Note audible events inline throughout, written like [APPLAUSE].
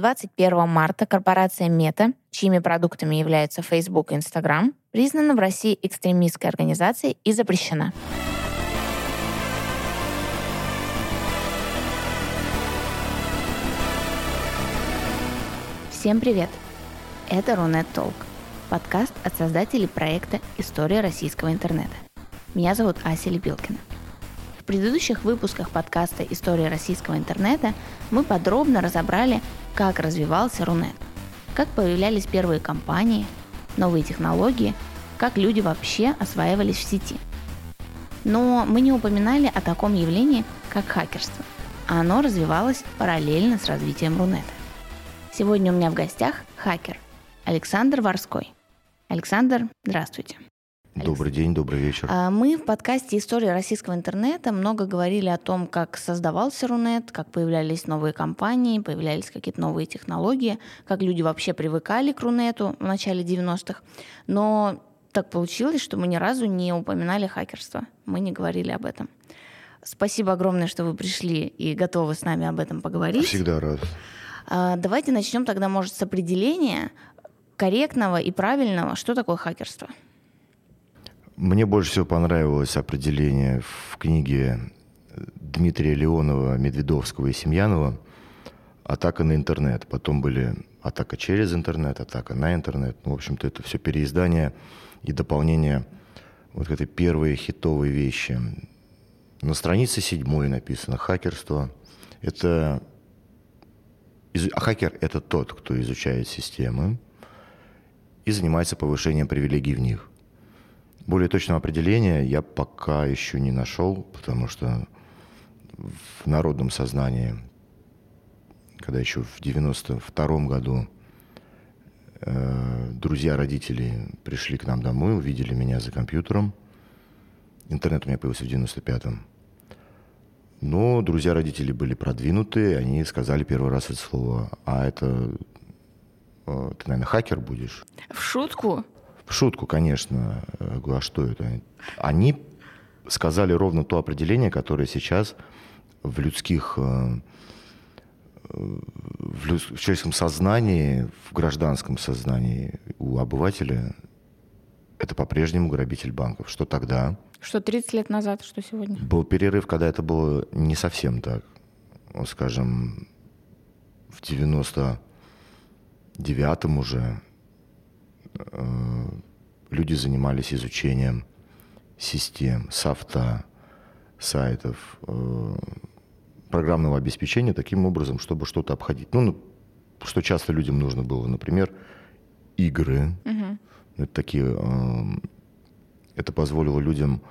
21 марта корпорация Мета, чьими продуктами являются Facebook и Instagram, признана в России экстремистской организацией и запрещена. Всем привет! Это Рунет Толк, подкаст от создателей проекта «История российского интернета». Меня зовут Ася Лепилкина. В предыдущих выпусках подкаста «История российского интернета» мы подробно разобрали, как развивался Рунет, как появлялись первые компании, новые технологии, как люди вообще осваивались в сети. Но мы не упоминали о таком явлении, как хакерство, оно развивалось параллельно с развитием Рунета. Сегодня у меня в гостях хакер Александр Ворской. Александр, здравствуйте. Добрый день, добрый вечер. А, мы в подкасте «История российского интернета» много говорили о том, как создавался Рунет, как появлялись новые компании, появлялись какие-то новые технологии, как люди вообще привыкали к Рунету в начале 90-х. Но так получилось, что мы ни разу не упоминали хакерство. Мы не говорили об этом. Спасибо огромное, что вы пришли и готовы с нами об этом поговорить. Всегда рад. А, давайте начнем тогда, может, с определения корректного и правильного, что такое хакерство. Мне больше всего понравилось определение в книге Дмитрия Леонова, Медведовского и Семьянова «Атака на интернет». Потом были «Атака через интернет», «Атака на интернет». Ну, в общем-то, это все переиздание и дополнение вот этой первой хитовой вещи. На странице седьмой написано «Хакерство». Это а хакер – это тот, кто изучает системы и занимается повышением привилегий в них. Более точного определения я пока еще не нашел, потому что в народном сознании, когда еще в 92 году э, друзья родителей пришли к нам домой, увидели меня за компьютером. Интернет у меня появился в 95-м. Но друзья родителей были продвинутые, они сказали первый раз это слово, а это э, ты, наверное, хакер будешь. В шутку? В шутку, конечно. Я говорю, а что это? Они сказали ровно то определение, которое сейчас в людских э, в, люд... в человеческом сознании, в гражданском сознании у обывателя это по-прежнему грабитель банков. Что тогда? Что 30 лет назад, что сегодня? Был перерыв, когда это было не совсем так. Вот, скажем, в 99-м уже э, люди занимались изучением систем, софта, сайтов, э, программного обеспечения таким образом, чтобы что-то обходить. Ну, ну что часто людям нужно было, например, игры. Угу. Это такие э, это позволило людям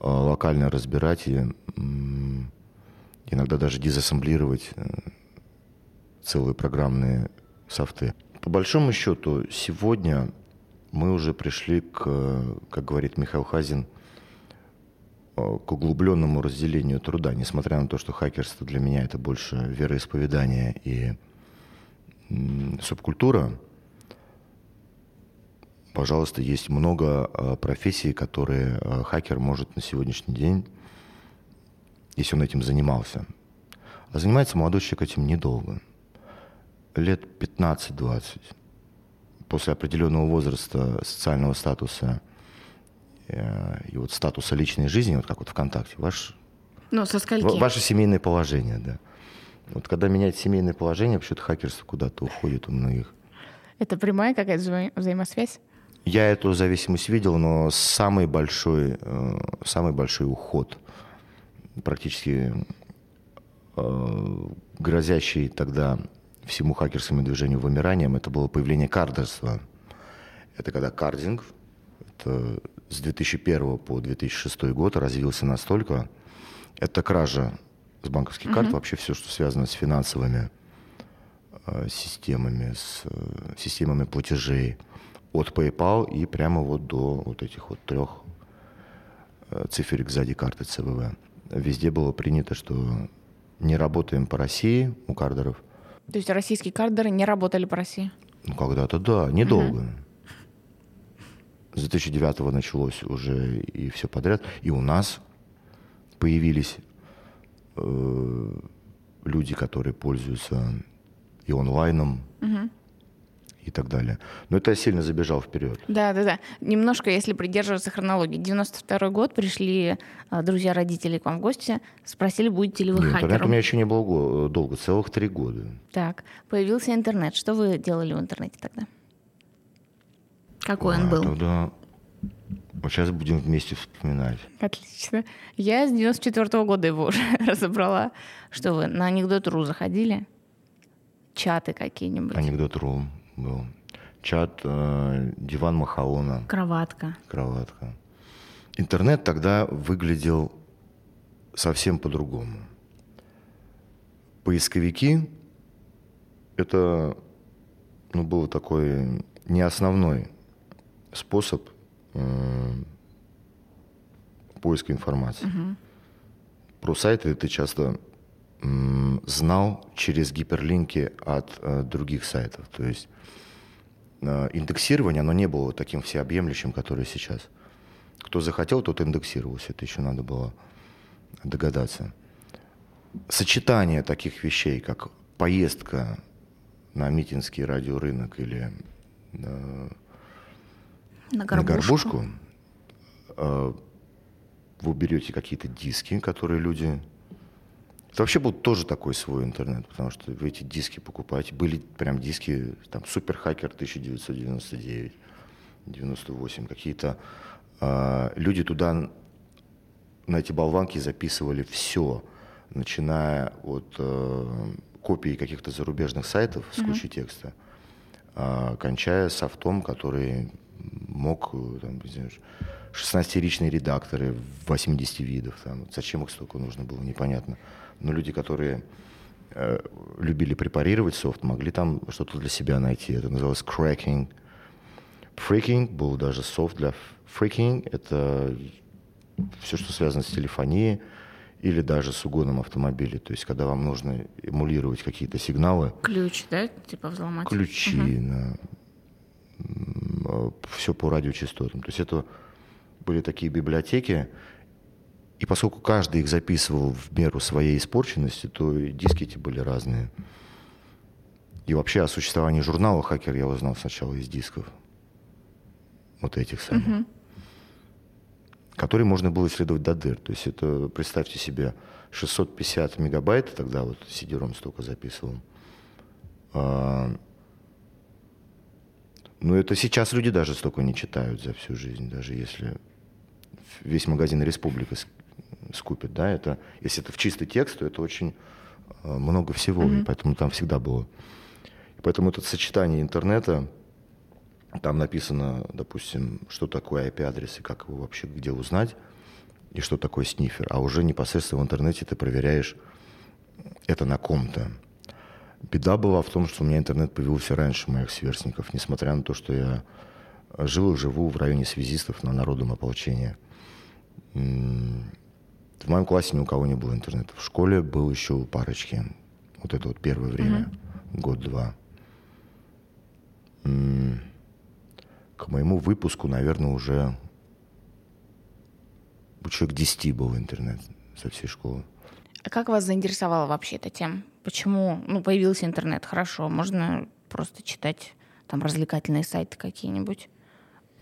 э, локально разбирать и иногда даже дезассемблировать э, целые программные софты. По большому счету, сегодня мы уже пришли к, как говорит Михаил Хазин, э, к углубленному разделению труда, несмотря на то, что хакерство для меня это больше вероисповедание и субкультура, пожалуйста, есть много э, профессий, которые э, хакер может на сегодняшний день, если он этим занимался. А занимается молодой человек этим недолго. Лет 15-20. После определенного возраста, социального статуса э, и вот статуса личной жизни, вот как вот ВКонтакте, ваш, ну, со скольки? ваше семейное положение, да. Вот когда меняется семейное положение, вообще-то хакерство куда-то уходит у многих. Это прямая какая-то вза- взаимосвязь? Я эту зависимость видел, но самый большой, э, самый большой уход, практически э, грозящий тогда всему хакерскому движению вымиранием, это было появление кардерства. Это когда кардинг, это с 2001 по 2006 год развился настолько, это кража с банковских карт, mm-hmm. вообще все, что связано с финансовыми э, системами, с э, системами платежей, от PayPal и прямо вот до вот этих вот трех э, циферик сзади карты ЦВВ. Везде было принято, что не работаем по России у кардеров. То есть российские кардеры не работали по России? Ну, когда-то да, недолго. Угу. С 2009 началось уже и все подряд. И у нас появились э, люди, которые пользуются и онлайном, Мгм. И так далее. Но это я сильно забежал вперед. Да, да, да. Немножко, если придерживаться хронологии. 92 год пришли э, друзья родителей к вам в гости, спросили, будете ли вы Нет, интернет у хакером. меня еще не было го- долго, целых три года. Так, появился интернет. Что вы делали в интернете тогда? Какой он А, был? Тогда... Вот сейчас будем вместе вспоминать. Отлично. Я с 94 года его уже [LAUGHS] разобрала. Что вы, на анекдот.ру заходили? Чаты какие-нибудь? Анекдот.ру был. Чат, э, диван Махаона, Кроватка. кроватка. Интернет тогда выглядел совсем по-другому. Поисковики – это ну, был такой не основной способ э, поиска информации. Про сайты ты часто знал через гиперлинки от э, других сайтов. То есть э, индексирование, оно не было таким всеобъемлющим, которое сейчас. Кто захотел, тот индексировался. Это еще надо было догадаться. Сочетание таких вещей, как поездка на Митинский радиорынок или э, На на горбушку. горбушку, э, вы берете какие-то диски, которые люди... Это вообще был тоже такой свой интернет, потому что вы эти диски покупаете. Были прям диски, там, Суперхакер 1999, 98, какие-то... э, люди туда на эти болванки записывали все, начиная от э, копий каких-то зарубежных сайтов с кучей текста, а, кончая софтом, который мог, э, там, не знаю, 16-ричные редакторы 80 видов. Там. Зачем их столько нужно было, непонятно. Но люди, которые э, любили препарировать софт, могли там что-то для себя найти. Это называлось cracking. Freaking был даже софт для freaking. Это все, что связано с телефонией или даже с угоном автомобиля. То есть, когда вам нужно эмулировать какие-то сигналы, Ключ, да? Типа взломать. ключи, все по радиочастотам. То есть это были такие библиотеки, и поскольку каждый их записывал в меру своей испорченности, то и диски эти были разные. И вообще о существовании журнала «Хакер» я узнал сначала из дисков. Вот этих самых. Которые можно было исследовать до дыр. То есть это, представьте себе, 650 мегабайт, тогда вот CD-ROM столько записывал. А, ну, это сейчас люди даже столько не читают за всю жизнь, даже если весь магазин «Республика» скупит, да, это, если это в чистый текст, то это очень э, много всего, и поэтому там всегда было. И поэтому это сочетание интернета, там написано, допустим, что такое IP-адрес и как его вообще где узнать, и что такое снифер. А уже непосредственно в интернете ты проверяешь это на ком-то. Беда была в том, что у меня интернет появился раньше моих сверстников, несмотря на то, что я жил и живу в районе связистов на народном ополчении. В моем классе ни у кого не было интернета. В школе был еще у парочки. Вот это вот первое время, год-два. М, К моему выпуску, наверное, уже человек 10 был интернет со всей школы. А как вас заинтересовала вообще эта тема? Почему ну, появился интернет? Хорошо, можно просто читать там развлекательные сайты какие-нибудь.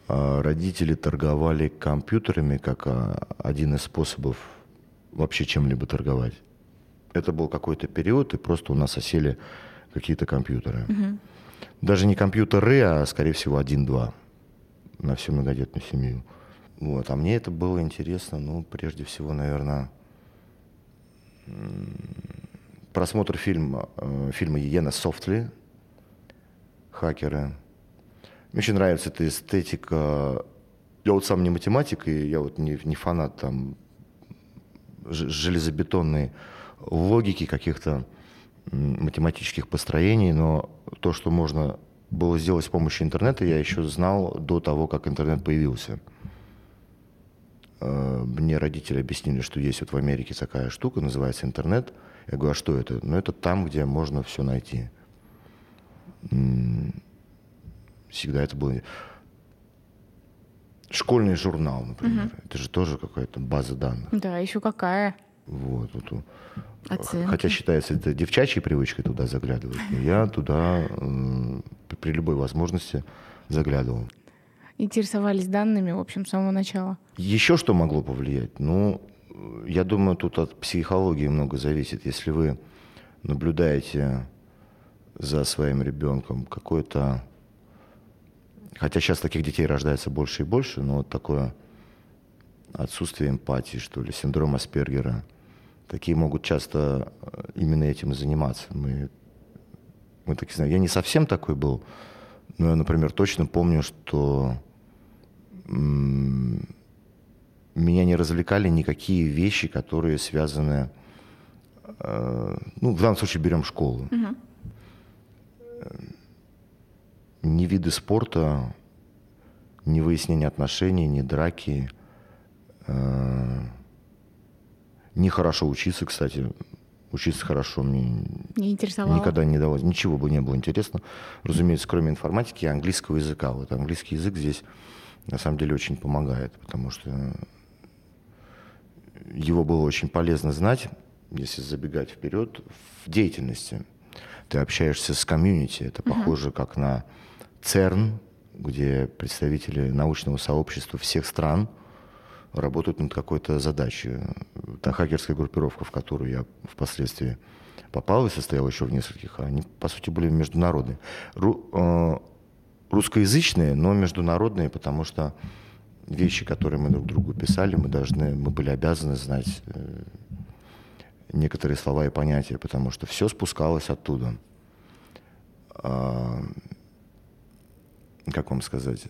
А Родители торговали компьютерами как а, один из способов вообще чем-либо торговать. Это был какой-то период, и просто у нас осели какие-то компьютеры. Даже не компьютеры, а, скорее всего, один-два на всю многодетную семью. Вот. А мне это было интересно, ну, прежде всего, наверное, просмотр фильма, э, фильма Иена Софтли «Хакеры». Мне очень нравится эта эстетика. Я вот сам не математик, и я вот не, не фанат там железобетонной логики каких-то математических построений, но то, что можно было сделать с помощью интернета, я еще знал до того, как интернет появился. Э, Мне родители объяснили, что есть вот в Америке такая штука, называется интернет. Я говорю, а что это? Ну, это там, где можно все найти. Всегда это было... Школьный журнал, например. Это же тоже какая-то база данных. Да, еще какая. Вот, вот, Оценки. Хотя считается это девчачьей привычкой туда заглядывать. Но я туда э, при любой возможности заглядывал. Интересовались данными, в общем, с самого начала. Еще что могло повлиять? Ну, я думаю, тут от психологии много зависит. Если вы наблюдаете за своим ребенком какой-то... Хотя сейчас таких детей рождается больше и больше, но вот такое отсутствие эмпатии, что ли, синдром Аспергера. Такие могут часто э, именно этим и заниматься. Мы, мы такие знаем. Я не совсем такой был, но я, например, точно помню, что м- меня не развлекали никакие вещи, которые связаны, э, ну, в данном случае берем школу. Мгм. Ни виды спорта, ни выяснение отношений, ни драки, э, ни хорошо учиться, кстати. Учиться хорошо мне Не интересовало? никогда не давалось. Ничего бы не было интересно. Разумеется, кроме информатики и английского языка. Вот английский язык здесь на самом деле очень помогает, потому что его было очень полезно знать, если забегать вперед, в деятельности. Ты общаешься с комьюнити, это похоже как на ЦЕРН, где представители научного сообщества всех стран работают над какой-то задачей. Та хакерская группировка, в которую я впоследствии попал и состоял еще в нескольких, они, по сути, были международные. Ру- э, русскоязычные, но международные, потому что вещи, которые мы друг другу писали, мы должны, мы были обязаны знать э, некоторые слова и понятия, потому что все спускалось оттуда. А, как вам сказать?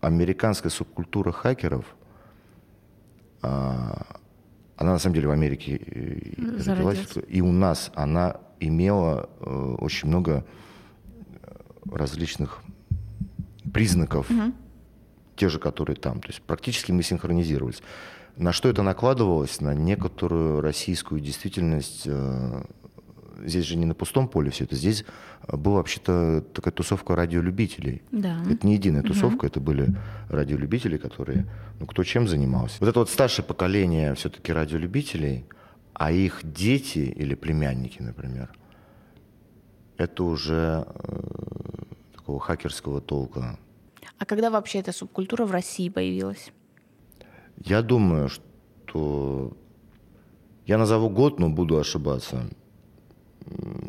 Американская субкультура хакеров, а, она на самом деле в Америке э, родилась, Зародилась. и у нас она имела э, очень много э, различных признаков, те же, которые там. То есть практически мы синхронизировались. На что это накладывалось? На некоторую российскую действительность. Здесь же не на пустом поле все это. Здесь э, была вообще-то такая тусовка радиолюбителей. Да. Это не единая тусовка, это были радиолюбители, которые, ну, кто чем занимался. Вот это вот старшее поколение все-таки радиолюбителей, а их дети или племянники, например, это уже э, такого хакерского толка. А когда вообще эта субкультура в России появилась? Я думаю, что я назову год, но буду ошибаться.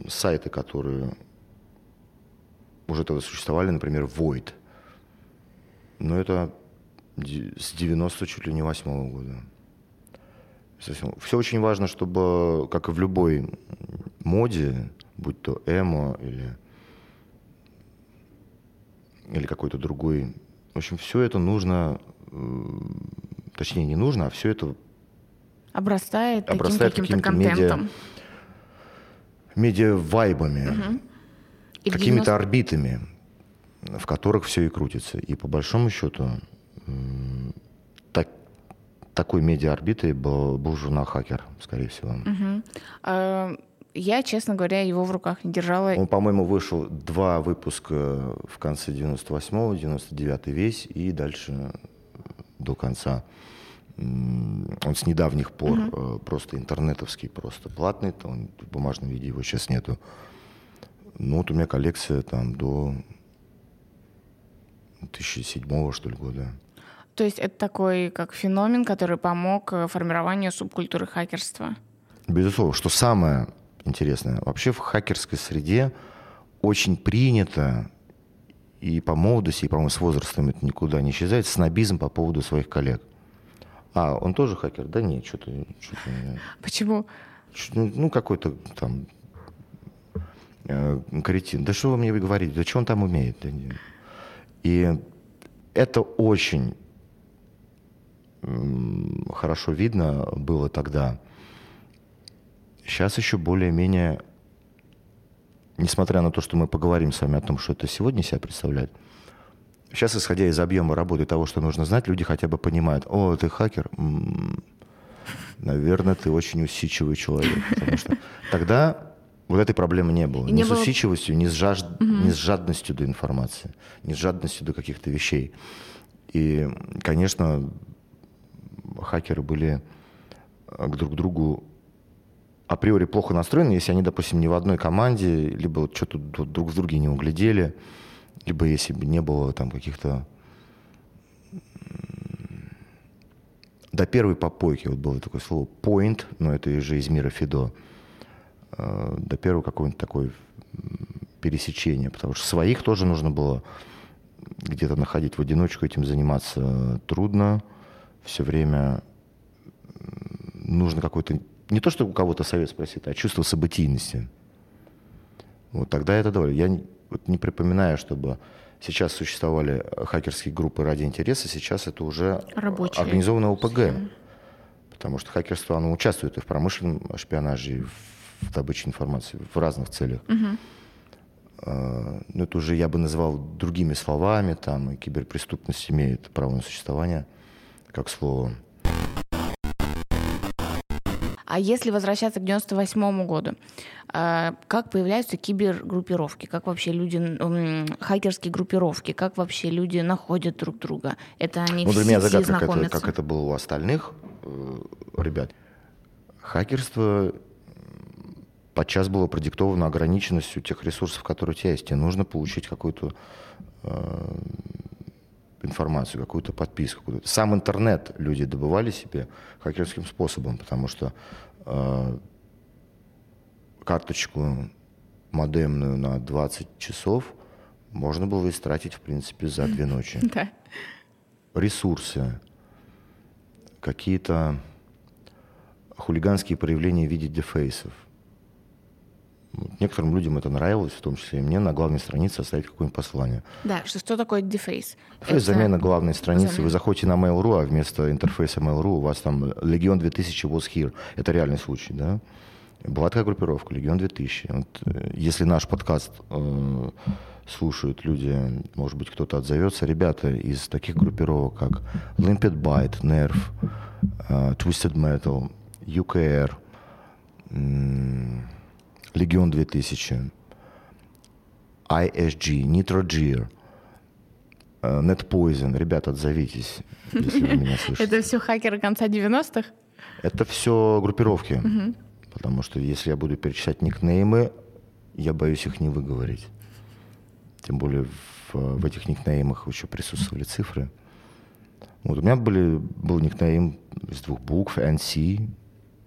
Сайты, которые уже тогда существовали, например, Void. Но это с 90 чуть ли не восьмого года. Все очень важно, чтобы, как и в любой моде, будь то эмо или, или какой-то другой, в общем, все это нужно, э, точнее не нужно, а все это Обрастает, Обрастает таким каким-то какими-то медиа- контентом. Медиа-вайбами, в какими-то 90 орбитами, в которых все и крутится. И по большому счету так, такой медиа-орбитой был, был журнал «Хакер», скорее всего. Мгм. А, Я, честно говоря, его в руках не держала. Он, по-моему, вышел два выпуска в конце 98-го, 99-й весь, и дальше до конца. Он с недавних пор э, просто интернетовский, просто платный, то он в бумажном виде его сейчас нету. Ну вот у меня коллекция там до 2007 что ли года. То есть это такой как феномен, который помог э, формированию субкультуры хакерства. Безусловно, что самое интересное, вообще в хакерской среде очень принято, и по молодости, и, по-моему, с возрастом это никуда не исчезает, снобизм по поводу своих коллег. А, он тоже хакер? Да нет, что-то... не- Почему? Ну, ну, какой-то там э, каретин. Да что вы мне говорите? Да что он там умеет? Да не- И это очень хорошо видно было тогда. Сейчас еще более-менее, несмотря на то, что мы поговорим с вами о том, что это сегодня себя представляет, сейчас, исходя из объема работы того, что нужно знать, люди хотя бы понимают, о, ты хакер, наверное, ты очень усидчивый человек. Потому что тогда вот этой проблемы не было. И ни не с было- усидчивостью, ни с, жаж- ни с жадностью до информации, ни с жадностью до каких-то вещей. И, конечно, хакеры были к друг другу априори плохо настроены, если они, допустим, не в одной команде, либо вот что-то друг с другом не углядели, либо если бы не было там каких-то до первой попойки, вот было такое слово point, но это же из мира Фидо, э, до первого какого-нибудь такой пересечения, потому что своих тоже нужно было где-то находить в одиночку, этим заниматься трудно, все время нужно какой-то, не то, что у кого-то совет спросить, а чувство событийности. Вот тогда это довольно. Я вот не припоминаю, чтобы сейчас существовали хакерские группы ради интереса, сейчас это уже Рабочие организованное ОПГ. Потому что хакерство, оно участвует и в промышленном шпионаже, и в добыче информации в разных целях. Угу. Ну, это уже я бы назвал другими словами, там, и киберпреступность имеет право на существование, как слово. А если возвращаться к 98 году, а, как появляются кибергруппировки, как вообще люди, хакерские группировки, как вообще люди находят друг друга? Это они ну, для в меня загадка, как знакомятся? это, как это было у остальных э, ребят. Хакерство подчас было продиктовано ограниченностью тех ресурсов, которые у тебя есть. Тебе нужно получить какую-то э, информацию, какую-то подписку. Какую-то. Сам интернет люди добывали себе хакерским способом, потому что э, карточку модемную на 20 часов можно было истратить, в принципе, за две ночи. [LAUGHS] Да. Ресурсы, какие-то хулиганские проявления в виде дефейсов. Некоторым людям это нравилось, в том числе и мне, на главной странице оставить какое-нибудь послание. Да, что, что такое дефейс? Дефейс замена главной страницы. замена. Вы заходите на Mail.ru, а вместо интерфейса Mail.ru у вас там Легион 2000 was here. Это реальный случай, да? Была такая группировка, Легион 2000. Вот, э, если наш подкаст э, слушают люди, может быть, кто-то отзовется, ребята из таких группировок, как Limpid Byte, Nerf, э, Twisted Metal, UKR, Легион 2000, ISG, Nitro э, NetPoison. Ребята, отзовитесь, если вы меня [LAUGHS] слышите. Это все хакеры конца 90-х? Это все группировки. Потому что если я буду перечислять никнеймы, я боюсь их не выговорить. Тем более в, в этих никнеймах еще присутствовали цифры. Вот у меня были, был никнейм из двух букв, NC,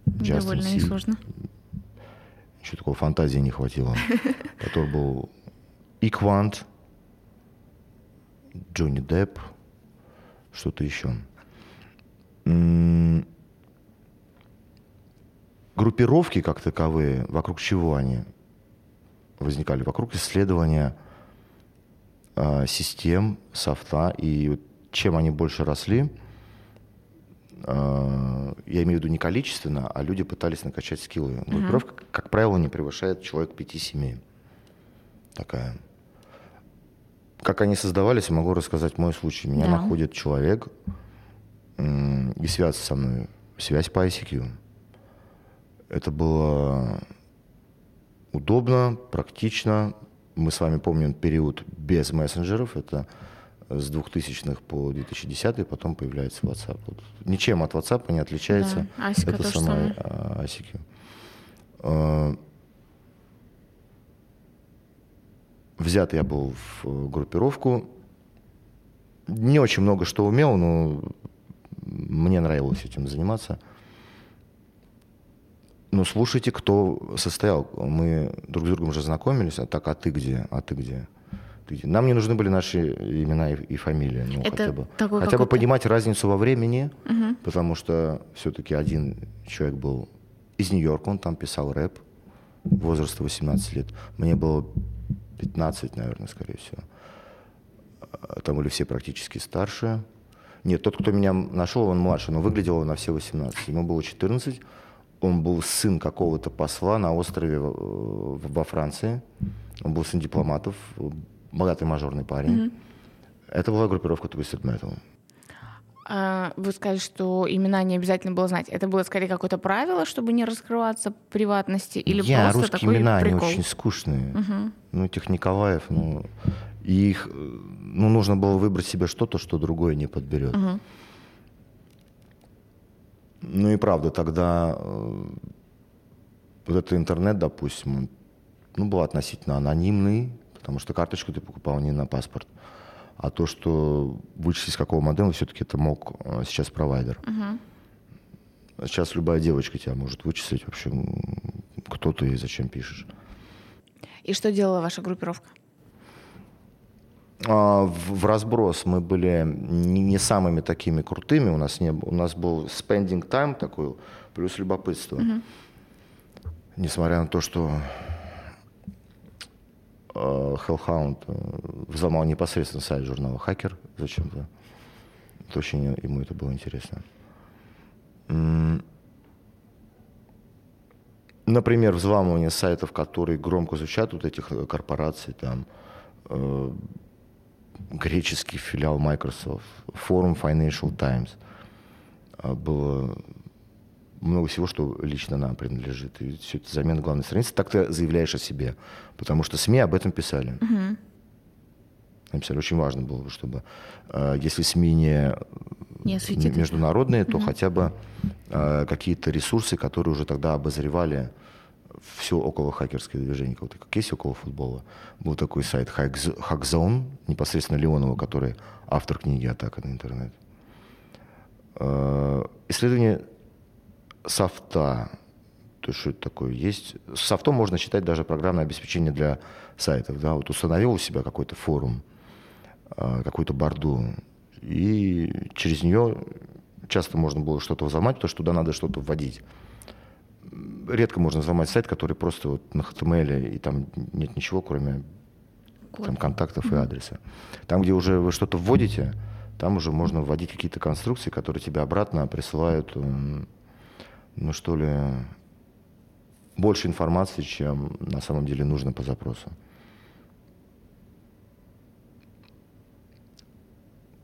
Justin Довольно C. несложно. Еще такого фантазии не хватило. [LAUGHS] Потом был Equant, Джонни Депп, что-то еще. М, Группировки как таковые, вокруг чего они возникали? Вокруг исследования а, систем, софта. И чем они больше росли, я имею в виду не количественно, а люди пытались накачать скиллы. Группировка, как- правило, не превышает человек 5-7. Такая. Как они создавались, могу рассказать мой случай. Меня Да. находит человек и связывается со мной. Связь по ICQ. Это было удобно, практично. Мы с вами помним период без мессенджеров. Это с 2000-х по 2010 потом появляется WhatsApp. Вот ничем от WhatsApp не отличается. Да, ICQ это самое самое. а. А, Взят я был в э, группировку. Не очень много что умел, но мне нравилось этим заниматься. Ну, слушайте, кто состоял. Мы друг с другом уже знакомились. А так, а ты где? А ты где? Нам не нужны были наши имена и, и фамилии. Ну, Это хотя бы, такой хотя бы понимать разницу во времени, потому что все-таки один человек был из Нью-Йорка, он там писал рэп, возраста 18 лет. Мне было 15, наверное, скорее всего. А Там были все практически старше. Нет, тот, кто меня нашел, он младше, но выглядел он на все 18. Ему было 14. Он был сын какого-то посла на острове э, во Франции. Он был сын дипломатов, богатый мажорный парень. Это была группировка Twisted Metal. А, Вы сказали, что имена не обязательно было знать. Это было скорее какое-то правило, чтобы не раскрываться приватности, или Я, просто русские такой имена, прикол? они очень скучные. Ну, этих Николаев, ну, и их, э, ну, нужно было выбрать себе что-то, что другое не подберет. Ну и правда, тогда э, вот этот интернет, допустим, он ну, был относительно анонимный, потому что карточку ты покупал не на паспорт. А то, что вычислить, какого модема, все-таки это мог э, сейчас провайдер. Угу. Сейчас любая девочка тебя может вычислить вообще, кто ты и зачем пишешь. И что делала ваша группировка? А, в, в разброс мы были не, не самыми такими крутыми. У нас, не, у нас был spending time такой, плюс любопытство. Угу. Несмотря на то, что Hellhound э, взломал непосредственно сайт журнала «Хакер» зачем-то. Это очень ему это было интересно. Например, взламывание сайтов, которые громко звучат, вот этих э, корпораций, там, э, греческий филиал Microsoft, форум Financial Times. Было много всего, что лично нам принадлежит. И все это замена главной страницы. Так ты заявляешь о себе. Потому что СМИ об этом писали. Угу. Написали. Очень важно было, чтобы, э, если СМИ не, не международные, то угу. хотя бы какие-то ресурсы, которые уже тогда обозревали все около хакерское движение. Вот как есть около футбола. Был такой сайт Hackzone, непосредственно Леонова, который автор книги «Атака на интернет». Э, исследование софта. То есть что это такое? Есть... Софтом можно читать даже программное обеспечение для сайтов. Да? Вот установил у себя какой-то форум, э, какую-то борду, и через нее часто можно было что-то взломать, потому что туда надо что-то вводить редко можно взломать сайт, который просто вот на HTML, и там нет ничего, кроме там, контактов и адреса. Там, где уже вы что-то вводите, там уже можно вводить какие-то конструкции, которые тебе обратно присылают, ну что ли, больше информации, чем на самом деле нужно по запросу.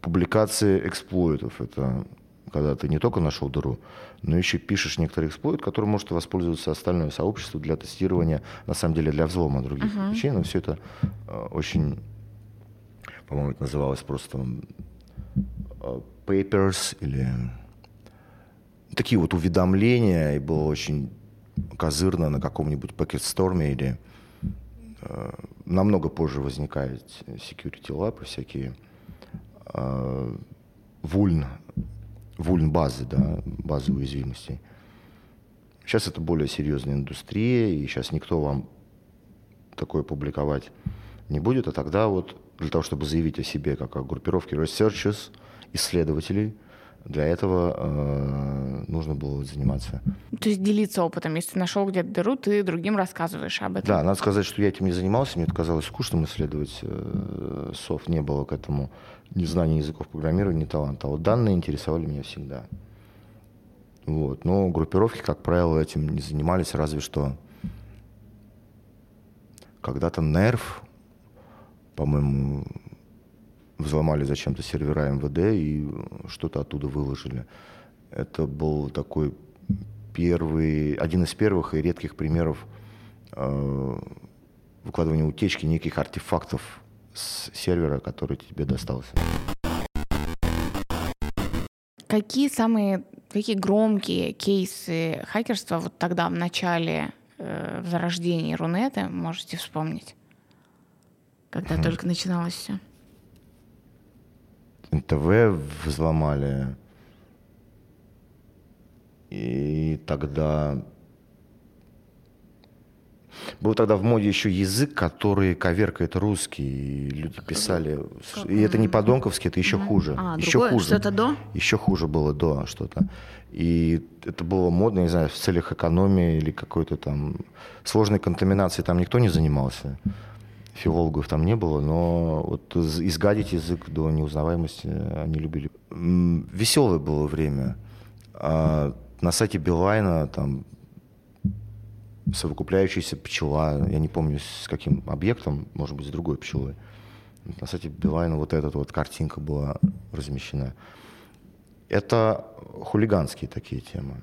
Публикации эксплойтов – это когда ты не только нашел дыру, но еще пишешь некоторый эксплойт, который может воспользоваться остальное сообщество для тестирования, на самом деле для взлома других uh-huh. вещей. Но все это э, очень, по-моему, это называлось просто э, papers или такие вот уведомления, и было очень козырно на каком-нибудь пакет-сторме или э, намного позже возникают security lab всякие э, вульн вульн-базы, да, базы уязвимостей. Сейчас это более серьезная индустрия, и сейчас никто вам такое публиковать не будет, а тогда вот для того, чтобы заявить о себе как о группировке researchers, исследователей, для этого э, нужно было заниматься. То есть делиться опытом. Если нашел где-то дыру, ты другим рассказываешь об этом. Да, надо сказать, что я этим не занимался. Мне это казалось скучным исследовать э, софт. Не было к этому ни знания языков программирования, ни таланта. А вот данные интересовали меня всегда. Вот. Но группировки, как правило, этим не занимались, разве что когда-то Нерв, по-моему, взломали зачем-то сервера МВД и что-то оттуда выложили. Это был такой первый, один из первых и редких примеров э, выкладывания утечки неких артефактов с сервера, который тебе достался. Какие самые какие громкие кейсы хакерства вот тогда в начале э, в зарождении Рунета можете вспомнить, когда mm. только начиналось все? НТВ взломали. И тогда... Был тогда в моде еще язык, который коверкает русский. И люди писали... Как? И это не по-донковски, это еще хуже. А, еще другое? хуже. Что-то до? Еще хуже было до что-то. И это было модно, не знаю, в целях экономии или какой-то там сложной контаминации там никто не занимался филологов там не было, но вот изгадить язык до неузнаваемости они любили. Веселое было время. А на сайте Билайна там совокупляющаяся пчела, я не помню с каким объектом, может быть, с другой пчелой. На сайте Билайна вот эта вот картинка была размещена. Это хулиганские такие темы.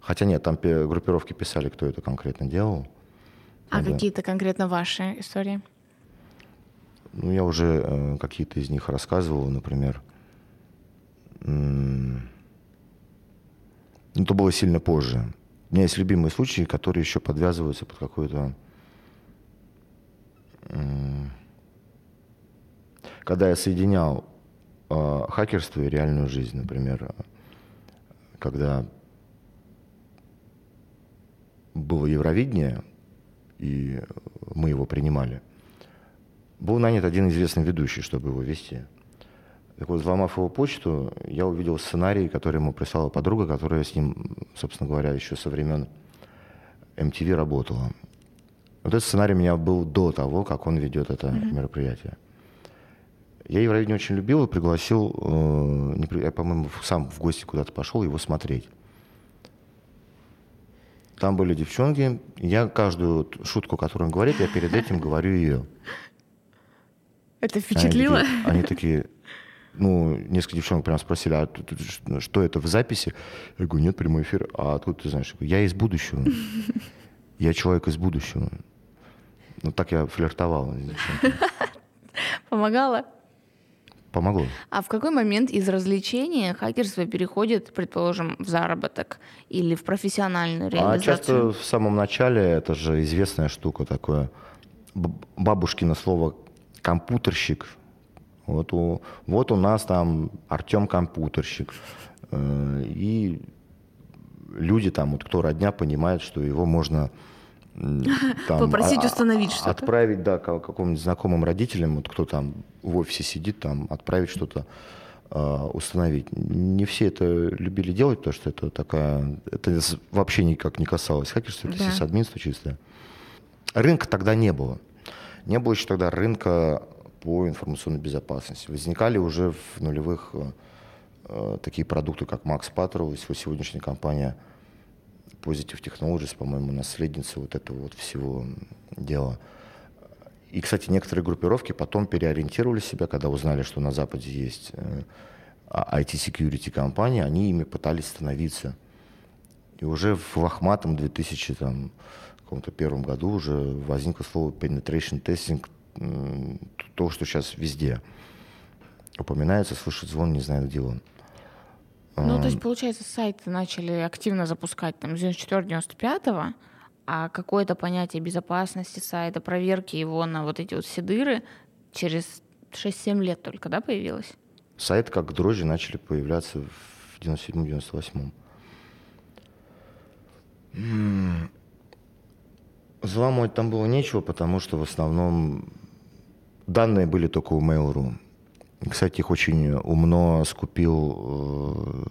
Хотя нет, там группировки писали, кто это конкретно делал. А какие-то конкретно ваши истории? Ну, я уже э, какие-то из них рассказывал, например. Но это было сильно позже. У меня есть любимые случаи, которые еще подвязываются под какой-то... Когда я соединял э, хакерство и реальную жизнь, например, когда было Евровидение, и мы его принимали, был нанят один известный ведущий, чтобы его вести. Так вот, взломав его почту, я увидел сценарий, который ему прислала подруга, которая с ним, собственно говоря, еще со времен MTV работала. Вот этот сценарий у меня был до того, как он ведет это mm-hmm. мероприятие. Я Евровидение очень любил и пригласил, э, я, по-моему, сам в гости куда-то пошел его смотреть. Там были девчонки, я каждую шутку, которую он говорит, я перед этим говорю ее. Это впечатлило? Они такие, они такие ну, несколько девчонок прям спросили, а что это в записи? Я говорю, нет, прямой эфир. А откуда ты знаешь? Я из будущего. Я человек из будущего. Ну, так я флиртовал. [LAUGHS] Помогала? Помогло. А в какой момент из развлечения хакерство переходит, предположим, в заработок или в профессиональную реализацию? А часто в самом начале, это же известная штука такое, бабушкино слово «компьютерщик», вот у, вот у нас там Артем компьютерщик. Э, и люди там, вот кто родня, понимает, что его можно там, попросить а, установить что-то. Отправить, да, какому-нибудь знакомым родителям, вот кто там в офисе сидит, там, отправить что-то э, установить. Не все это любили делать, потому что это такая, это вообще никак не касалось хакерства, это да. админство чистое. Рынка тогда не было. Не было еще тогда рынка по информационной безопасности. Возникали уже в нулевых э, э такие продукты, как Max Patrol, его сегодняшняя компания Positive Technologies, по-моему, наследница вот этого вот всего дела. И, кстати, некоторые группировки потом переориентировали себя, когда узнали, что на Западе есть IT-security э, компании, они ими пытались становиться. И уже в лохматом 2001 году уже возникло слово penetration testing, то, что сейчас везде упоминается, слышит звон, не знаю, где он. Ну, то есть, получается, сайты начали активно запускать там с 94-95, а какое-то понятие безопасности сайта, проверки его на вот эти вот все дыры через 6-7 лет только, да, появилось? Сайты как дрожжи начали появляться в 97-98. Взламывать там было нечего, потому что в основном Данные были только у Mail.ru. Кстати, их очень умно скупил,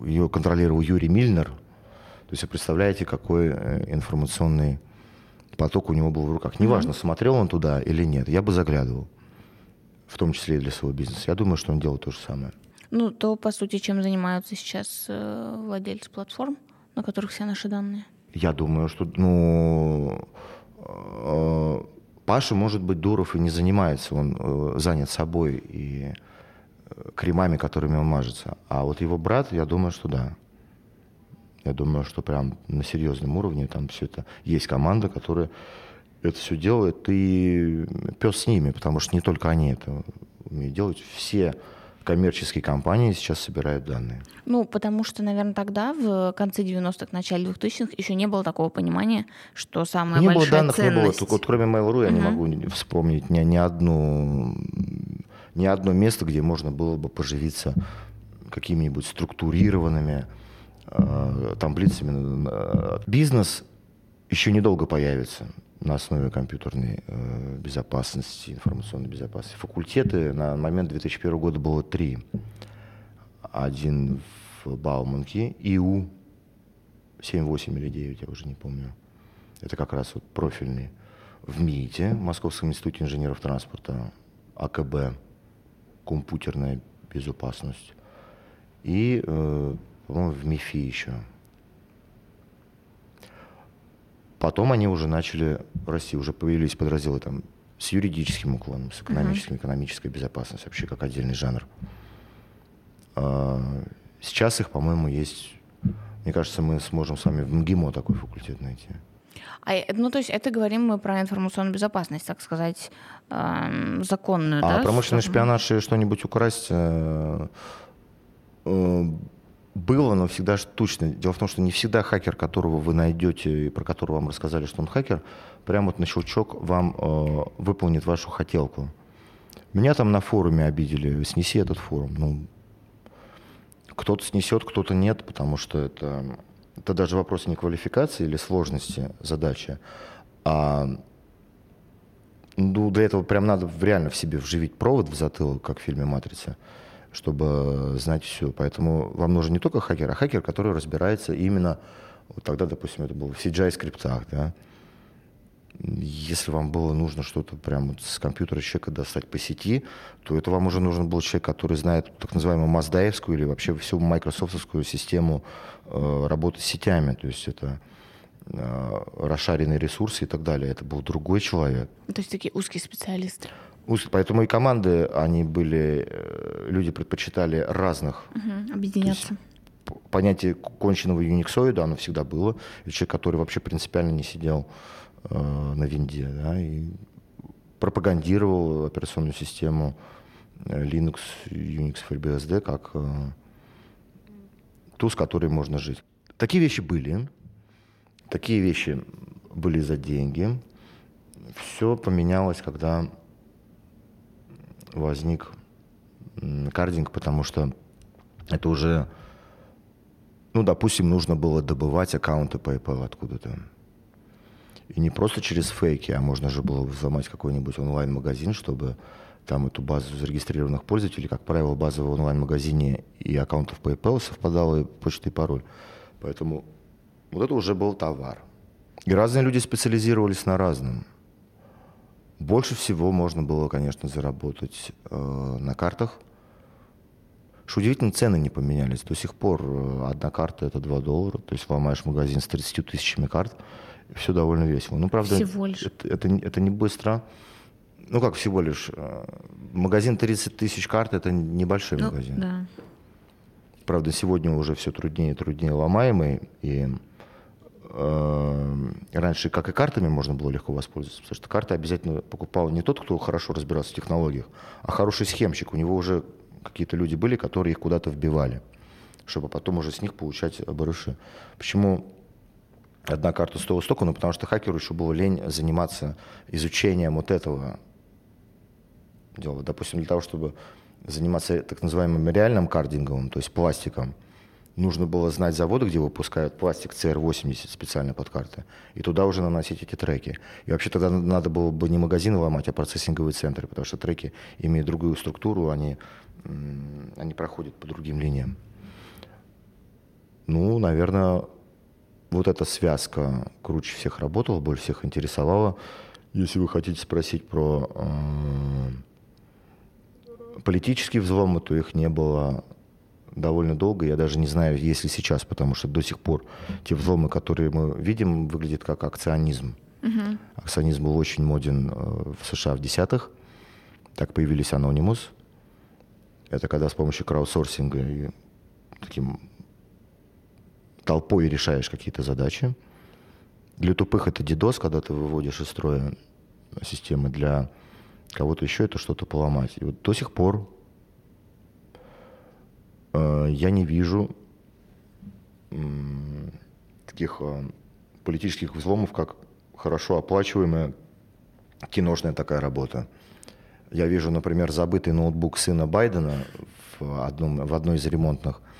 э, ее контролировал Юрий Мильнер. То есть вы представляете, какой э, информационный поток у него был в руках. Неважно, mm-hmm. смотрел он туда или нет, я бы заглядывал, в том числе и для своего бизнеса. Я думаю, что он делал то же самое. Ну, то, по сути, чем занимаются сейчас э, владельцы платформ, на которых все наши данные? Я думаю, что, ну, Паша, может быть, Дуров и не занимается, он э, занят собой и э, кремами, которыми он мажется. А вот его брат, я думаю, что да. Я думаю, что прям на серьезном уровне там все это. Есть команда, которая это все делает, и пес с ними, потому что не только они это умеют делать. Все коммерческие компании сейчас собирают данные. Ну, потому что, наверное, тогда, в конце 90-х, начале 2000-х, еще не было такого понимания, что самая не большая было данных, ценность... не было. Только, вот, кроме Mail.ru я uh-huh. не могу вспомнить ни, ни, одну, ни одно место, где можно было бы поживиться какими-нибудь структурированными э, таблицами. Э, бизнес еще недолго появится на основе компьютерной э, безопасности, информационной безопасности. Факультеты на момент 2001 года было три. Один в Бауманке, ИУ, 7-8 или 9, я уже не помню. Это как раз вот профильный. В МИИТе, Московском институте инженеров транспорта, АКБ, компьютерная безопасность. И, э, по-моему, в МИФИ еще, Потом они уже начали расти, уже появились подразделы там с юридическим уклоном, с экономическим, uh-huh. экономической безопасностью, вообще как отдельный жанр. А, сейчас их, по-моему, есть, мне кажется, мы сможем с вами в МГИМО такой факультет найти. А, ну, то есть это говорим мы про информационную безопасность, так сказать, э, законную, а да? А промышленный шпионаж и что-нибудь украсть, э, э, было, но всегда штучно. Дело в том, что не всегда хакер, которого вы найдете и про которого вам рассказали, что он хакер, прямо вот на щелчок вам э, выполнит вашу хотелку. Меня там на форуме обидели, снеси этот форум. Ну, кто-то снесет, кто-то нет, потому что это, это даже вопрос не квалификации или сложности задачи, а ну, для этого прям надо реально в себе вживить провод в затылок, как в фильме «Матрица», чтобы знать все. Поэтому вам нужен не только хакер, а хакер, который разбирается именно, вот тогда, допустим, это было в CGI-скриптах, да, если вам было нужно что-то прямо с компьютера человека достать по сети, то это вам уже нужен был человек, который знает так называемую маздаевскую или вообще всю майкрософтовскую систему э, работы с сетями. То есть это э, расшаренные ресурсы и так далее. Это был другой человек. То есть такие узкие специалисты. Поэтому и команды, они были, э, люди предпочитали разных. Угу, объединяться. Понятие конченного юниксоида, оно всегда было. Это человек, который вообще принципиально не сидел э, на винде, да, и пропагандировал операционную систему э, Linux, Unix, FreeBSD как э, ту, с которой можно жить. Такие вещи были. Такие вещи были за деньги. Все поменялось, когда возник кардинг, потому что это уже, ну, допустим, нужно было добывать аккаунты PayPal откуда-то. И не просто через фейки, а можно же было взломать какой-нибудь онлайн-магазин, чтобы там эту базу зарегистрированных пользователей, как правило, база в онлайн-магазине и аккаунтов PayPal совпадала и почта и пароль. Поэтому вот это уже был товар. И разные люди специализировались на разном. Больше всего можно было, конечно, заработать э, на картах. Что удивительно, цены не поменялись. До сих пор э, одна карта это 2 доллара. То есть ломаешь магазин с 30 тысячами карт, все довольно весело. Ну, правда, всего лишь. Это, это, это не быстро. Ну, как всего лишь. Э, магазин 30 тысяч карт – это небольшой ну, магазин. Да. Правда, сегодня уже все труднее и труднее ломаемый. И раньше, как и картами, можно было легко воспользоваться. Потому что карты обязательно покупал не тот, кто хорошо разбирался в технологиях, а хороший схемщик. У него уже какие-то люди были, которые их куда-то вбивали, чтобы потом уже с них получать барыши. Почему одна карта стоила столько, ну, потому что хакеру еще было лень заниматься изучением вот этого дела. Допустим, для того, чтобы заниматься так называемым реальным кардинговым, то есть пластиком, нужно было знать заводы, где выпускают пластик CR80 специально под карты, и туда уже наносить эти треки. И вообще тогда надо было бы не магазины ломать, а процессинговые центры, потому что треки имеют другую структуру, они, они проходят по другим линиям. Ну, наверное, вот эта связка круче всех работала, больше всех интересовала. Если вы хотите спросить про э, политические взломы, то их не было довольно долго. Я даже не знаю, есть ли сейчас, потому что до сих пор те взломы, которые мы видим, выглядят как акционизм. Угу. Акционизм был очень моден э, в США в десятых. Так появились Anonymous. Это когда с помощью краудсорсинга и таким толпой решаешь какие-то задачи. Для тупых это DDoS, когда ты выводишь из строя системы. Для кого-то еще это что-то поломать. И вот до сих пор я не вижу э, таких э, политических взломов, как хорошо оплачиваемая киношная такая работа. Я вижу, например, забытый ноутбук сына Байдена в, одном, в одной из ремонтных –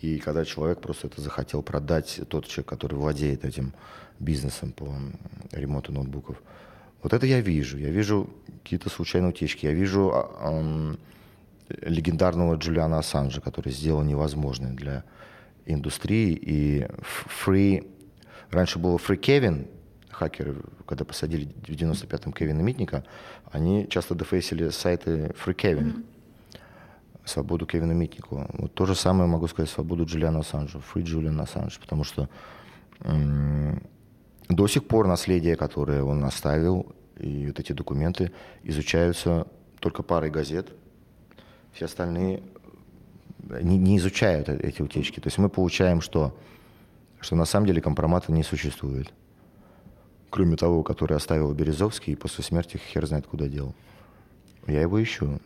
и когда человек просто это захотел продать, тот человек, который владеет этим бизнесом по ремонту ноутбуков, вот это я вижу. Я вижу какие-то случайные утечки. Я вижу эм, легендарного Джулиана Ассанжа, который сделал невозможное для индустрии. И Free... Раньше было Free Kevin, хакеры, когда посадили в 95-м Кевина Митника, они часто дефейсили сайты Free Kevin. Mm-hmm свободу Кевина Митнику. Вот то же самое могу сказать свободу Джулиана Ассанжа, Free Julian Assange, потому что м- до сих пор наследие, которое он оставил, и вот эти документы изучаются только парой газет. Все остальные не, не изучают э, эти утечки. То есть мы получаем, что, что на самом деле компромата не существует. Кроме того, который оставил Березовский и после смерти хер знает куда дел. Я его ищу.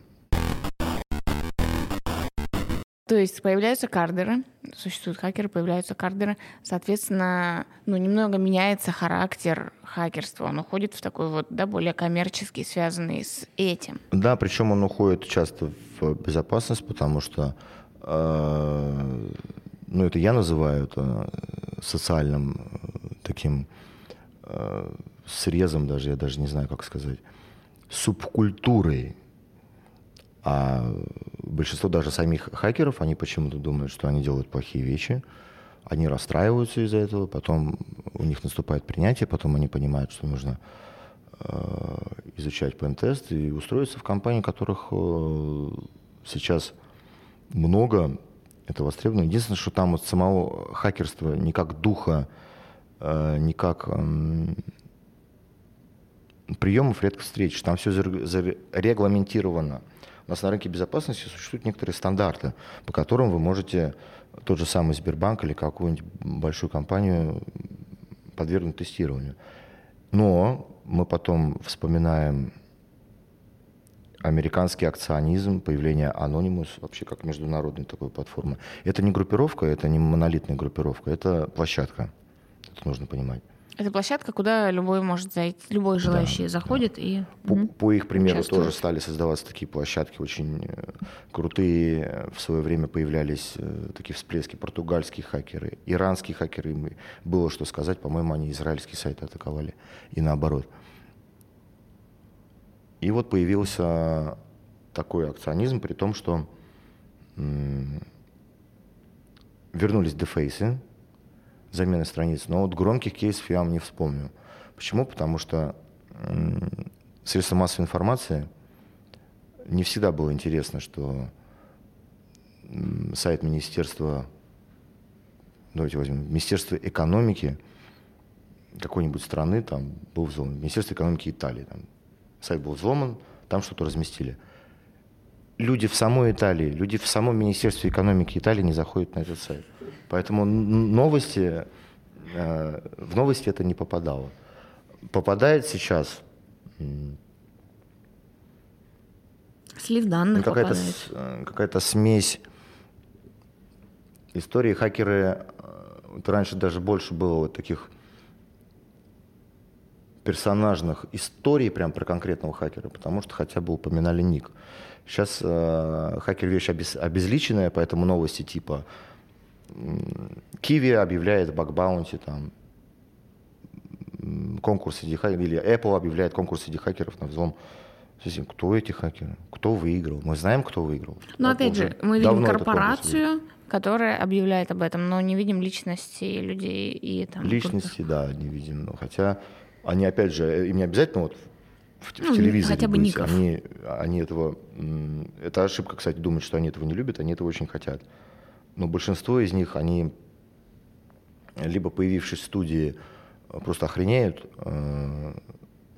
То есть появляются кардеры, существуют хакеры, появляются кардеры, соответственно, ну, немного меняется характер хакерства, он уходит в такой вот, да, более коммерческий, связанный с этим. Да, причем он уходит часто в безопасность, потому что, э, ну, это я называю это социальным э, таким э, срезом даже, я даже не знаю, как сказать, субкультурой. А большинство даже самих хакеров, они почему-то думают, что они делают плохие вещи, они расстраиваются из-за этого, потом у них наступает принятие, потом они понимают, что нужно э, изучать ПН-тест и устроиться в компании, которых э, сейчас много, это востребовано. Единственное, что там вот самого хакерства ни как духа, э, ни как приемов редко встретишь. Там все зарегламентировано. У нас на рынке безопасности существуют некоторые стандарты, по которым вы можете тот же самый Сбербанк или какую-нибудь большую компанию подвергнуть тестированию. Но мы потом вспоминаем американский акционизм, появление Anonymous, вообще как международной такой платформы. Это не группировка, это не монолитная группировка, это площадка. Это нужно понимать. Это площадка, куда любой может зайти, любой желающий да, заходит и по, угу, по их примеру участвует. тоже стали создаваться такие площадки очень э, крутые. В свое время появлялись э, такие всплески португальские хакеры, иранские хакеры. Было что сказать, по-моему, они израильские сайты атаковали и наоборот. И вот появился такой акционизм, при том, что вернулись дефейсы, замены страниц. Но вот громких кейсов я вам не вспомню. Почему? Потому что средства массовой информации не всегда было интересно, что сайт Министерства, давайте возьмем, Министерство экономики какой-нибудь страны там был взломан, Министерство экономики Италии, там, сайт был взломан, там что-то разместили. Люди в самой Италии, люди в самом Министерстве экономики Италии не заходят на этот сайт. Поэтому новости, э, в новости это не попадало. Попадает сейчас Слив данных какая-то, э, какая-то смесь истории. Хакеры, э, вот раньше даже больше было вот таких персонажных историй прям про конкретного хакера, потому что хотя бы упоминали ник. Сейчас э, хакер вещь обез, обезличенная, поэтому новости типа Kiwi объявляет бакбаунти там конкурс среди хакеров, или Apple объявляет конкурс среди хакеров на взлом. Кто эти хакеры? Кто выиграл? Мы знаем, кто выиграл. Но Apple опять же, мы видим корпорацию, которая объявляет об этом, но не видим личности людей и там. Личности, да, не видим. Но хотя они, опять же, им не обязательно вот в, ну, в телевизоре хотя бы быть. Ников. Они, они этого... Это ошибка, кстати, думать, что они этого не любят, они этого очень хотят но большинство из них, они либо появившись в студии, просто охренеют, э,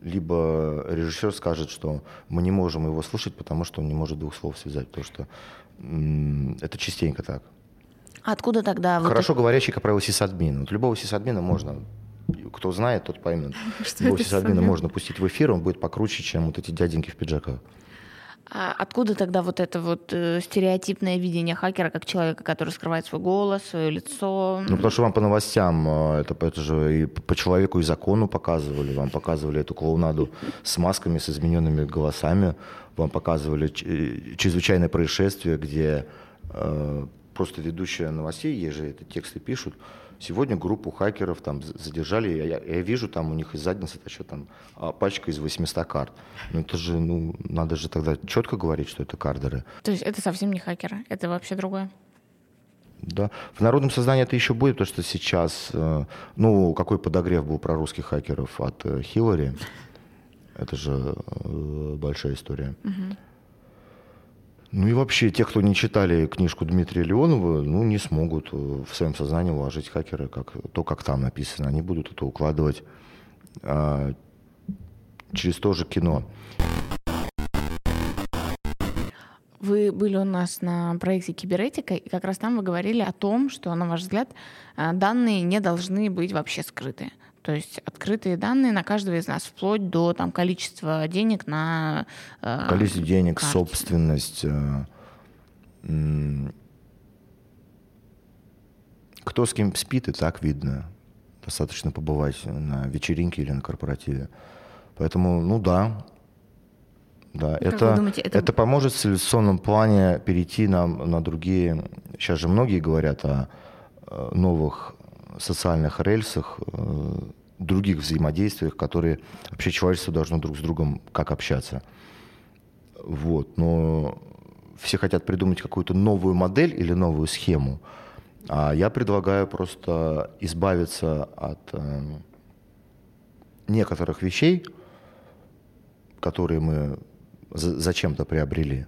либо режиссер скажет, что мы не можем его слушать, потому что он не может двух слов связать, потому что это частенько так. Откуда тогда? Хорошо вот говорящий, как правило, сисадмин. Вот любого сисадмина можно, кто знает, тот поймет. [LAUGHS] любого сисадмина можно пустить в эфир, он будет покруче, чем вот эти дяденьки в пиджаках. А откуда тогда вот это вот э, стереотипное видение хакера как человека, который скрывает свой голос, свое лицо? Ну, потому что вам по новостям, э, это, это же и по человеку и закону показывали, вам показывали эту клоунаду с масками, с измененными голосами, вам показывали э, чрезвычайное происшествие, где э, просто ведущая новостей, ей же это тексты пишут, Сегодня группу хакеров там задержали, я, я вижу там у них из задницы торчит там а, пачка из 800 карт. Ну это же, ну, надо же тогда четко говорить, что это кардеры. То есть это совсем не хакеры, это вообще другое? Да. В народном сознании это еще будет, потому что сейчас, э, ну, какой подогрев был про русских хакеров от э, Хиллари. Это же э, большая история. Угу. Ну и вообще, те, кто не читали книжку Дмитрия Леонова, ну, не смогут э, в своем сознании уложить хакеры, как, то, как там написано. Они будут это укладывать а, через то же кино. Вы были у нас на проекте Киберетика, и как раз там вы говорили о том, что, на ваш взгляд, э, данные не должны быть вообще скрыты. То есть открытые данные на каждого из нас, вплоть до там, количества денег на... Э, Количество денег, карте. собственность, э, Кто с кем спит, и так видно. Достаточно побывать на вечеринке или на корпоративе. Поэтому, ну да, да, это, думаете, это... это поможет в цивилизационном плане перейти нам на другие... Сейчас же многие говорят о новых социальных рельсах, э, других взаимодействиях, которые вообще человечество должно друг с другом как общаться. Вот. Но все хотят придумать какую-то новую модель или новую схему, а я предлагаю просто избавиться от э, некоторых вещей, которые мы зачем-то приобрели.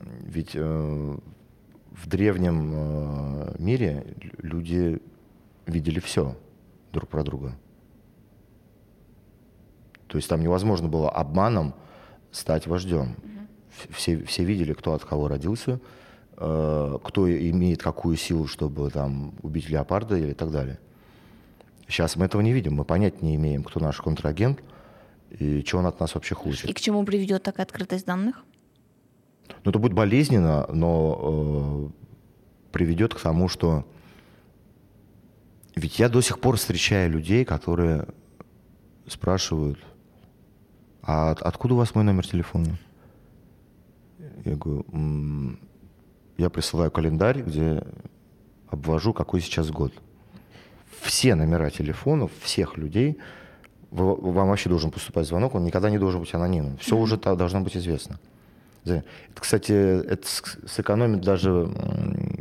Ведь э, в древнем э, мире люди видели все друг про друга. То есть там невозможно было обманом стать вождем. Все, все видели, кто от кого родился, э, кто имеет какую силу, чтобы там убить леопарда или так далее. Сейчас мы этого не видим, мы понять не имеем, кто наш контрагент и что он от нас вообще хочет. И к чему приведет такая открытость данных? Ну, это будет болезненно, но э, приведет к тому, что... Ведь я до сих пор встречаю людей, которые спрашивают, а от, откуда у вас мой номер телефона? Я говорю, м-м, я присылаю календарь, где обвожу, какой сейчас год. Все номера телефонов всех людей, вам вообще должен поступать звонок, он никогда не должен быть анонимным. Все mm-hmm. уже должно быть известно. Это, кстати, это сэкономит даже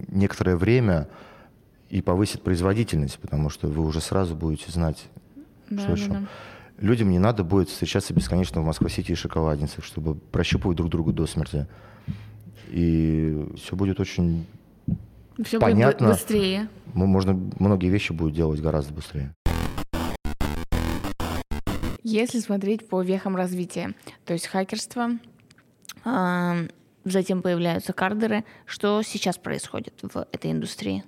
некоторое время и повысит производительность, потому что вы уже сразу будете знать, да, что да, да. Людям не надо будет встречаться бесконечно в Москва-Сити и шоколадницах, чтобы прощупывать друг друга до смерти. И все будет очень все понятно. будет быстрее. Можно многие вещи будут делать гораздо быстрее. Если смотреть по вехам развития, то есть хакерство, затем появляются кардеры. Что сейчас происходит в этой индустрии?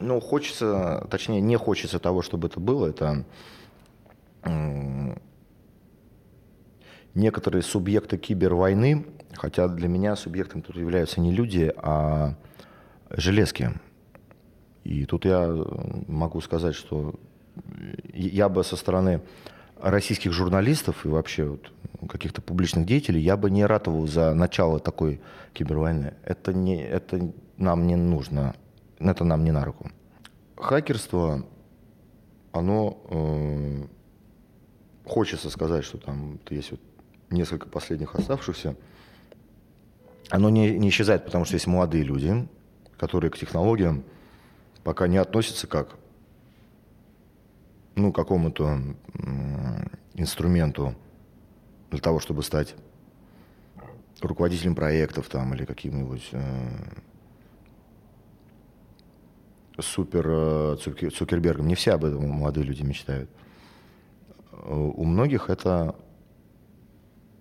Ну, хочется, точнее, не хочется того, чтобы это было. Это некоторые субъекты кибервойны, хотя для меня субъектом тут являются не люди, а железки. И тут я могу сказать, что я бы со стороны российских журналистов и вообще вот каких-то публичных деятелей, я бы не ратовал за начало такой кибервойны. Это, не, это нам не нужно, это нам не на руку. Хакерство, оно, э, хочется сказать, что там есть вот несколько последних оставшихся, оно не, не исчезает, потому что есть молодые люди, которые к технологиям пока не относятся как ну, какому-то инструменту для того, чтобы стать руководителем проектов там или каким-нибудь э, супер э, Цукербергом. Не все об этом молодые люди мечтают. У многих это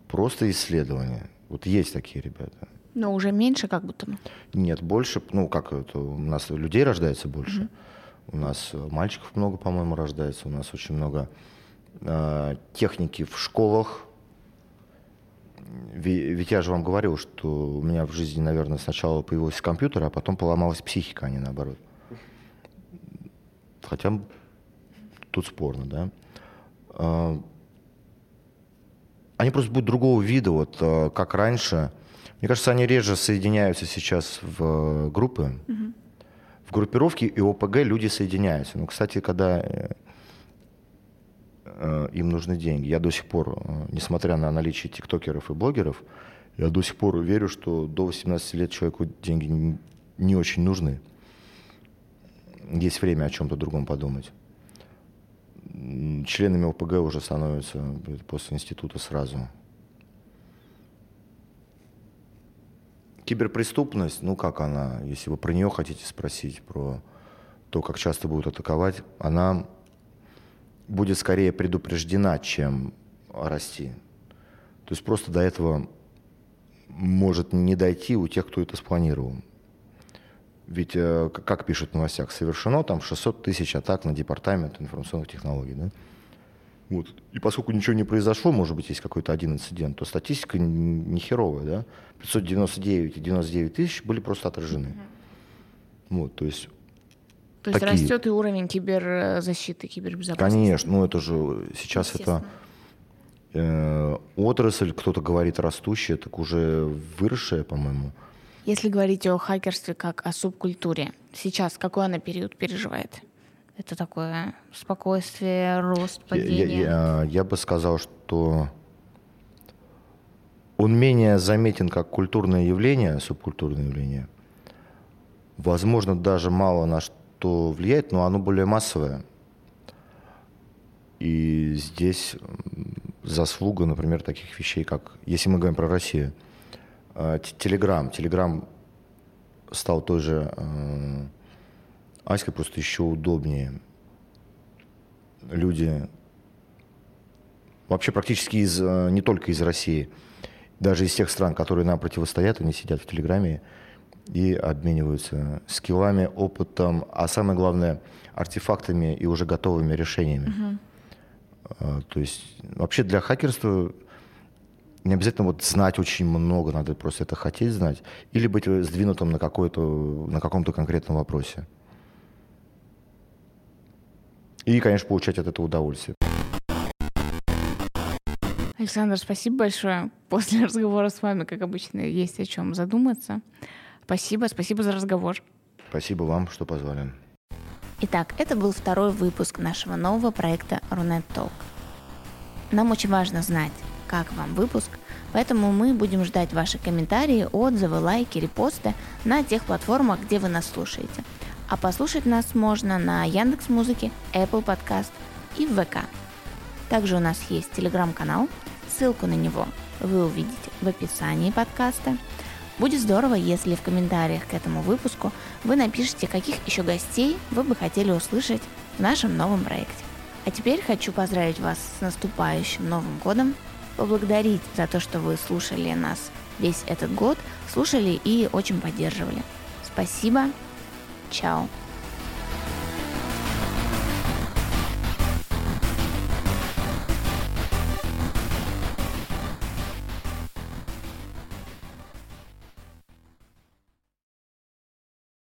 просто исследование. Вот есть такие ребята. Но уже меньше как будто Нет, больше, ну как это, у нас людей рождается больше. Угу. У нас мальчиков много, по-моему, рождается. У нас очень много э, техники в школах. Ведь я же вам говорил, что у меня в жизни, наверное, сначала появился компьютер, а потом поломалась психика, а не наоборот. Хотя тут спорно, да. А, они просто будут другого вида, вот а, как раньше. Мне кажется, они реже соединяются сейчас в группы. Mm-hmm в группировке и ОПГ люди соединяются. Ну, кстати, когда э, э, им нужны деньги, я до сих пор, э, несмотря на наличие тиктокеров и блогеров, я до сих пор верю, что до 18 лет человеку деньги не очень нужны. Есть время о чем-то другом подумать. Членами ОПГ уже становятся после института сразу. Киберпреступность, ну как она, если вы про нее хотите спросить, про то, как часто будут атаковать, она будет скорее предупреждена, чем расти. То есть просто до этого может не дойти у тех, кто это спланировал. Ведь, э, как пишут в новостях, совершено там 600 тысяч атак на департамент информационных технологий. Да? Вот. И поскольку ничего не произошло, может быть, есть какой-то один инцидент, то статистика не херовая, да? 599 и 99 тысяч были просто отражены. Угу. Вот, то есть то есть такие... растет и уровень киберзащиты, кибербезопасности. Конечно, ну это же сейчас это э, отрасль, кто-то говорит растущая, так уже выросшая, по-моему. Если говорить о хакерстве как о субкультуре, сейчас какой она период переживает? Это такое спокойствие, рост, падение? Я, я, я бы сказал, что он менее заметен как культурное явление, субкультурное явление. Возможно, даже мало на что влияет, но оно более массовое. И здесь заслуга, например, таких вещей, как, если мы говорим про Россию, Телеграм. Телеграм стал той же э, Аськой, просто еще удобнее. Люди вообще практически из, э, не только из России, даже из тех стран, которые нам противостоят, они сидят в Телеграме и обмениваются скиллами, опытом, а самое главное, артефактами и уже готовыми решениями. Угу. То есть вообще для хакерства не обязательно вот знать очень много, надо просто это хотеть знать, или быть сдвинутым на, какой-то, на каком-то конкретном вопросе. И, конечно, получать от этого удовольствие. Александр, спасибо большое. После разговора с вами, как обычно, есть о чем задуматься. Спасибо, спасибо за разговор. Спасибо вам, что позвали. Итак, это был второй выпуск нашего нового проекта Рунет Talk. Нам очень важно знать, как вам выпуск, поэтому мы будем ждать ваши комментарии, отзывы, лайки, репосты на тех платформах, где вы нас слушаете. А послушать нас можно на Яндекс Музыке, Apple Podcast и ВК. Также у нас есть телеграм-канал, ссылку на него вы увидите в описании подкаста. Будет здорово, если в комментариях к этому выпуску вы напишите, каких еще гостей вы бы хотели услышать в нашем новом проекте. А теперь хочу поздравить вас с наступающим Новым годом поблагодарить за то, что вы слушали нас весь этот год, слушали и очень поддерживали. Спасибо. Чао.